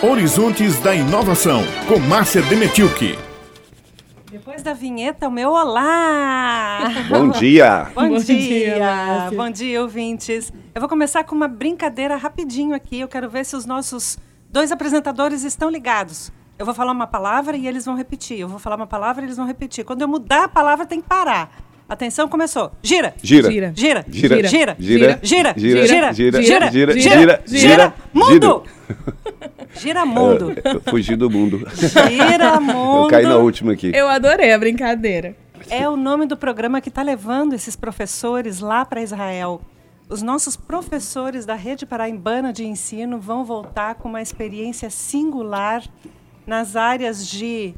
Horizontes da Inovação, com Márcia Demetilke. Depois da vinheta, o meu olá! Bom dia! Bom, Bom dia! dia, Bom dia, ouvintes. Eu vou começar com uma brincadeira rapidinho aqui. Eu quero ver se os nossos dois apresentadores estão ligados. Eu vou falar uma palavra e eles vão repetir. Eu vou falar uma palavra e eles vão repetir. Quando eu mudar a palavra, tem que parar. Atenção, começou. Gira! Gira. Gira. Gira! Gira. Gira! Gira. Gira! Gira. Gira! Gira. Gira! Gira. Gira! Gira. Gira! Gira. Gira mundo! Fugi do mundo. Gira mundo! Eu caí na última aqui. Eu adorei a brincadeira. É o nome do programa que está levando esses professores lá para Israel. Os nossos professores da Rede Paraibana de Ensino vão voltar com uma experiência singular nas áreas de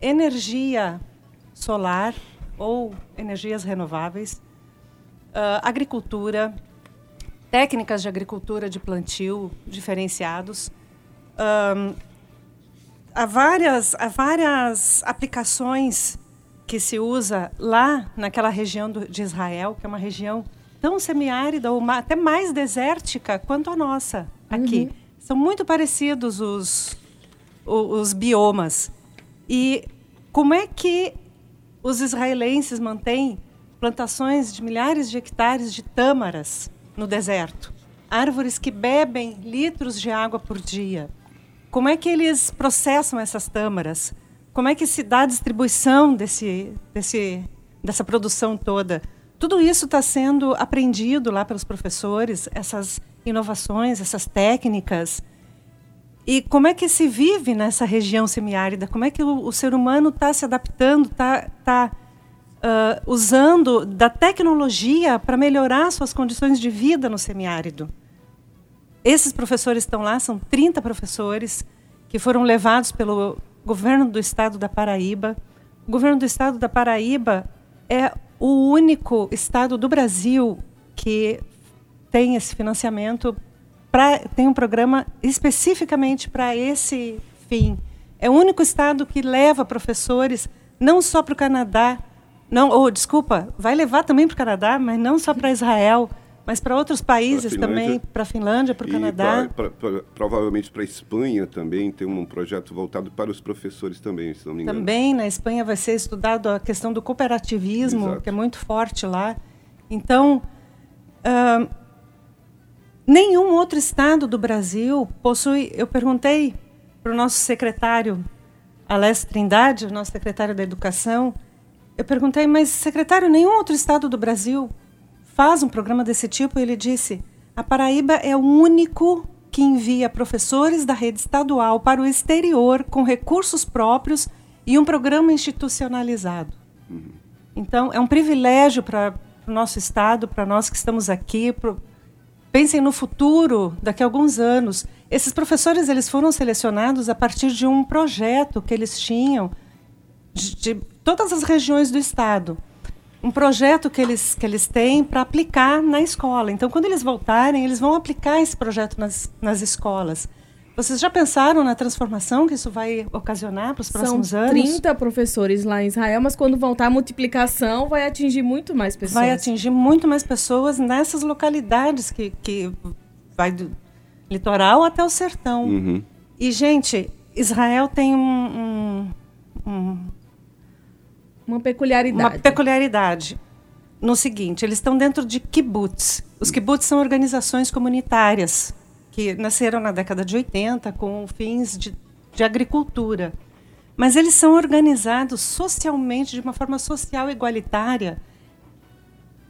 energia solar ou energias renováveis, ah, agricultura, técnicas de agricultura de plantio diferenciados. Ahn, há várias, há várias aplicações que se usa lá naquela região do, de Israel, que é uma região tão semiárida ou ma- até mais desértica quanto a nossa aqui. São muito parecidos os, o- os biomas. E como é que os israelenses mantêm plantações de milhares de hectares de tâmaras no deserto? Árvores que bebem litros de água por dia. Como é que eles processam essas tâmaras? Como é que se dá a distribuição desse, desse, dessa produção toda? Tudo isso está sendo aprendido lá pelos professores, essas inovações, essas técnicas. E como é que se vive nessa região semiárida? Como é que o, o ser humano está se adaptando, está tá, ah, usando da tecnologia para melhorar suas condições de vida no semiárido? Esses professores estão lá, são 30 professores que foram levados pelo governo do estado da Paraíba. O governo do estado da Paraíba é o único estado do Brasil que tem esse financiamento, pra, tem um programa especificamente para esse fim. É o único estado que leva professores não só para o Canadá, não, ou desculpa, vai levar também para o Canadá, mas não só para Israel, mas para outros países Finlândia. também, para a Finlândia, para o Canadá. pra- pra- pra- provavelmente para a Espanha também tem um projeto voltado para os professores também, se não me engano. Também na Espanha vai ser estudado a questão do cooperativismo, Exato. que é muito forte lá. Então, ah, nenhum outro estado do Brasil possui. Eu perguntei para o nosso secretário, Alessio Trindade, o nosso secretário da Educação, eu perguntei, mas secretário, nenhum outro estado do Brasil faz um programa desse tipo? E ele disse: a Paraíba é o único que envia professores da rede estadual para o exterior com recursos próprios e um programa institucionalizado. Então, é um privilégio para o nosso Estado, para nós que estamos aqui. pro- Pensem no futuro, daqui a alguns anos. Esses professores eles foram selecionados a partir de um projeto que eles tinham de, de todas as regiões do Estado. Um projeto que eles, que eles têm para aplicar na escola. Então, quando eles voltarem, eles vão aplicar esse projeto nas, nas escolas. Vocês já pensaram na transformação que isso vai ocasionar para os próximos São anos? 30 professores lá em Israel, mas quando voltar a multiplicação, vai atingir muito mais pessoas. vai atingir muito mais pessoas nessas localidades que, que vai do litoral até o sertão. Uhum. E, gente, Israel tem um- um- um, Uma peculiaridade. uma peculiaridade no seguinte: eles estão dentro de kibbutz. Os kibbutz são organizações comunitárias que nasceram na década de 80 com fins de, de agricultura. Mas eles são organizados socialmente, de uma forma social igualitária,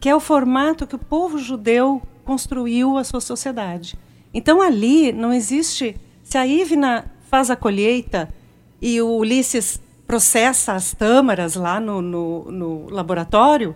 que é o formato que o povo judeu construiu a sua sociedade. Então ali não existe. Se a Ivna faz a colheita e o Ulisses processa as tâmaras lá no, no, no laboratório,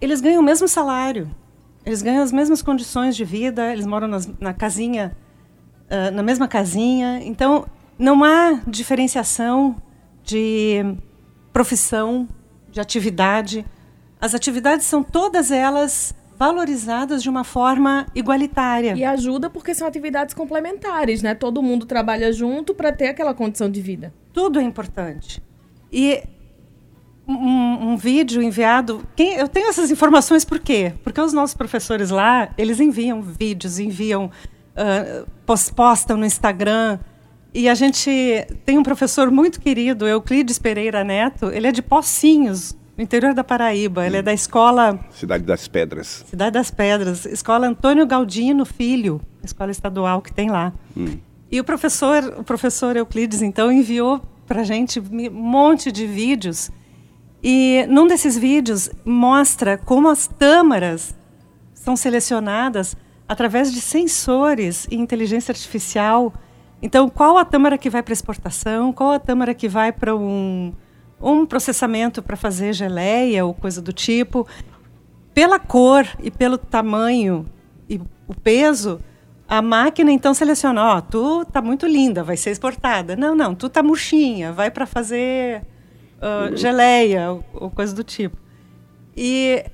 eles ganham o mesmo salário, eles ganham as mesmas condições de vida, eles moram nas, na casinha, ah, na mesma casinha. Então não há diferenciação de profissão, de atividade. As atividades são todas elas valorizadas de uma forma igualitária. E ajuda porque são atividades complementares, né? Todo mundo trabalha junto para ter aquela condição de vida. Tudo é importante. E um, um vídeo enviado. Quem, eu tenho essas informações por quê? Porque os nossos professores lá, eles enviam vídeos, enviam, pos- postam no Instagram. E a gente tem um professor muito querido, Euclides Pereira Neto, ele é de Pocinhos, no interior da Paraíba. Ele é da escola. Cidade das Pedras. Cidade das Pedras. Escola Antônio Galdino Filho, escola estadual que tem lá. Hum. E o professor, o professor Euclides, então, enviou para a gente um monte de vídeos. E num desses vídeos mostra como as tâmaras são selecionadas através de sensores e inteligência artificial. Então, qual a tâmara que vai para exportação? Qual a tâmara que vai para um um processamento para fazer geleia ou coisa do tipo. Pela cor e pelo tamanho e o peso, a máquina então seleciona, ó, oh, tu tá muito linda, vai ser exportada. Não, não, tu tá murchinha, vai para fazer uh, geleia ou, ou, coisa do tipo. E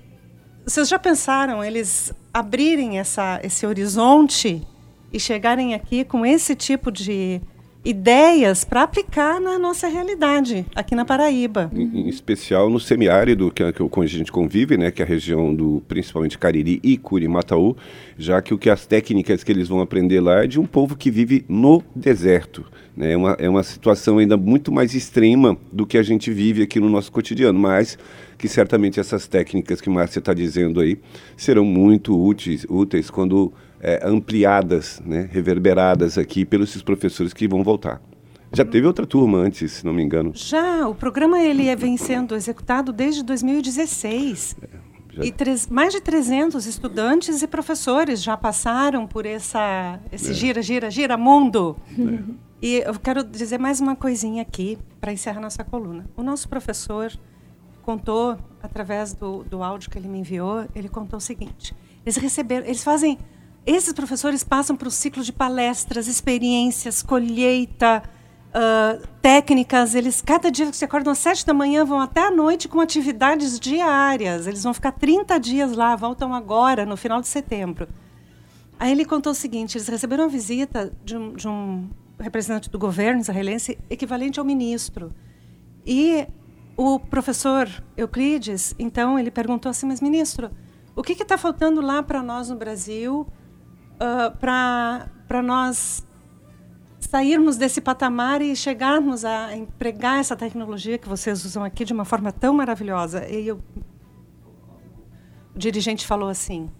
vocês já pensaram eles abrirem essa, esse horizonte e chegarem aqui com esse tipo de ideias para aplicar na nossa realidade aqui na Paraíba. Em, em especial no semiárido que, é, que, a gente convive, né, que é a região do principalmente Cariri e Curimataú, já que o que as técnicas que eles vão aprender lá é de um povo que vive no deserto. Né, é, uma, é uma situação ainda muito mais extrema do que a gente vive aqui no nosso cotidiano, mas que certamente essas técnicas que Márcia está dizendo aí serão muito úteis, úteis quando é, ampliadas, né, reverberadas aqui pelos esses professores que vão voltar. Já teve outra turma antes, se não me engano. Já, o programa ele é, vem sendo executado desde 2016. É, e mais de 300 estudantes e professores já passaram por essa, esse é. gira, gira, gira mundo. É. E eu quero dizer mais uma coisinha aqui para encerrar nossa coluna. O nosso professor contou, através do, do áudio que ele me enviou, ele contou o seguinte: eles receberam, eles fazem esses professores passam para o ciclo de palestras, experiências, colheita, uh, técnicas. Eles, cada dia que se acordam às sete da manhã, vão até a noite com atividades diárias. Eles vão ficar 30 dias lá, voltam agora, no final de setembro. Aí ele contou o seguinte: eles receberam uma visita de um, de um representante do governo israelense, equivalente ao ministro. E o professor Euclides, então, ele perguntou assim: mas ministro, o que está faltando lá para nós no Brasil? Uh, ah, para nós sairmos desse patamar e chegarmos a empregar essa tecnologia que vocês usam aqui de uma forma tão maravilhosa. E eu, o dirigente falou assim: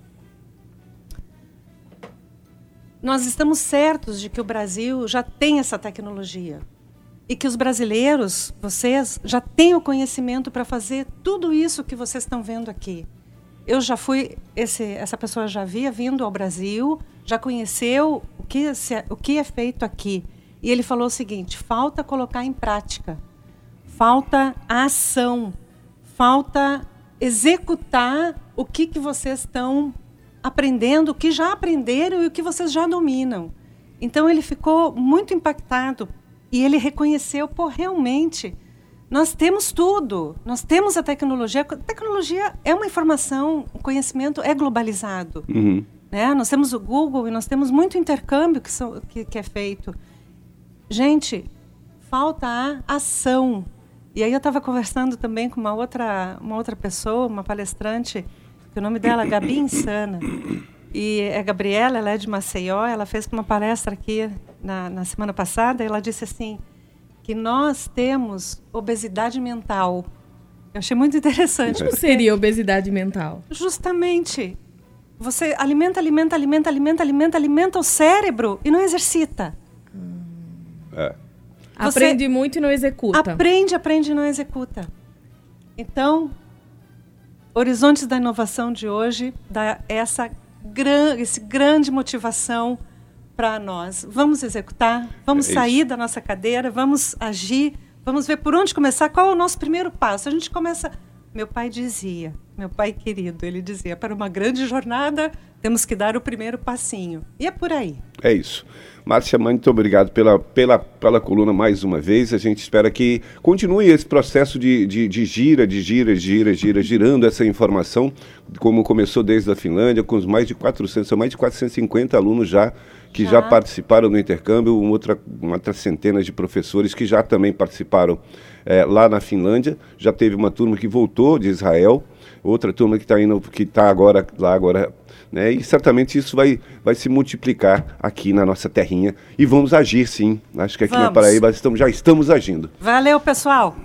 Nós estamos certos de que o Brasil já tem essa tecnologia e que os brasileiros, vocês, já têm o conhecimento para fazer tudo isso que vocês estão vendo aqui. Eu já fui, esse, essa pessoa já havia vindo ao Brasil, já conheceu o que, o que é feito aqui. E ele falou o seguinte: falta colocar em prática, falta a ação, falta executar o que, que vocês estão aprendendo, o que já aprenderam e o que vocês já dominam. Então ele ficou muito impactado e ele reconheceu, pô, realmente, nós temos tudo, nós temos a tecnologia. A tecnologia é uma informação, o conhecimento é globalizado. Uhum. Né? Nós temos o Google e nós temos muito intercâmbio que, são, que, que é feito. Gente, falta a ação. E aí eu estava conversando também com uma outra, uma outra pessoa, uma palestrante, que o nome dela é Gabi Insana. E a Gabriela, ela é de Maceió, ela fez uma palestra aqui na, na semana passada, e ela disse assim, que nós temos obesidade mental. Eu achei muito interessante. O que seria obesidade mental? Justamente você alimenta, alimenta, alimenta, alimenta, alimenta, alimenta o cérebro e não exercita. É. Aprende muito e não executa. Aprende, aprende e não executa. Então, Horizontes da Inovação de hoje dá essa gran, esse grande motivação para nós. Vamos executar, vamos é sair da nossa cadeira, vamos agir, vamos ver por onde começar, qual é o nosso primeiro passo. A gente começa meu pai dizia, meu pai querido, ele dizia: para uma grande jornada temos que dar o primeiro passinho. E é por aí. É isso. Márcia, muito obrigado pela, pela, pela coluna mais uma vez. A gente espera que continue esse processo de, de, de gira, de gira, gira, gira, girando essa informação, como começou desde a Finlândia, com os mais de 400, são mais de 450 alunos já que já, já participaram do intercâmbio, uma outra, uma outra centena de professores que já também participaram é, lá na Finlândia. Já teve uma turma que voltou de Israel outra turma que está indo, que está agora lá agora, né? E certamente isso vai, vai se multiplicar aqui na nossa terrinha e vamos agir sim. Acho que aqui na Vamos. Paraíba estamos, já estamos agindo. Valeu, pessoal!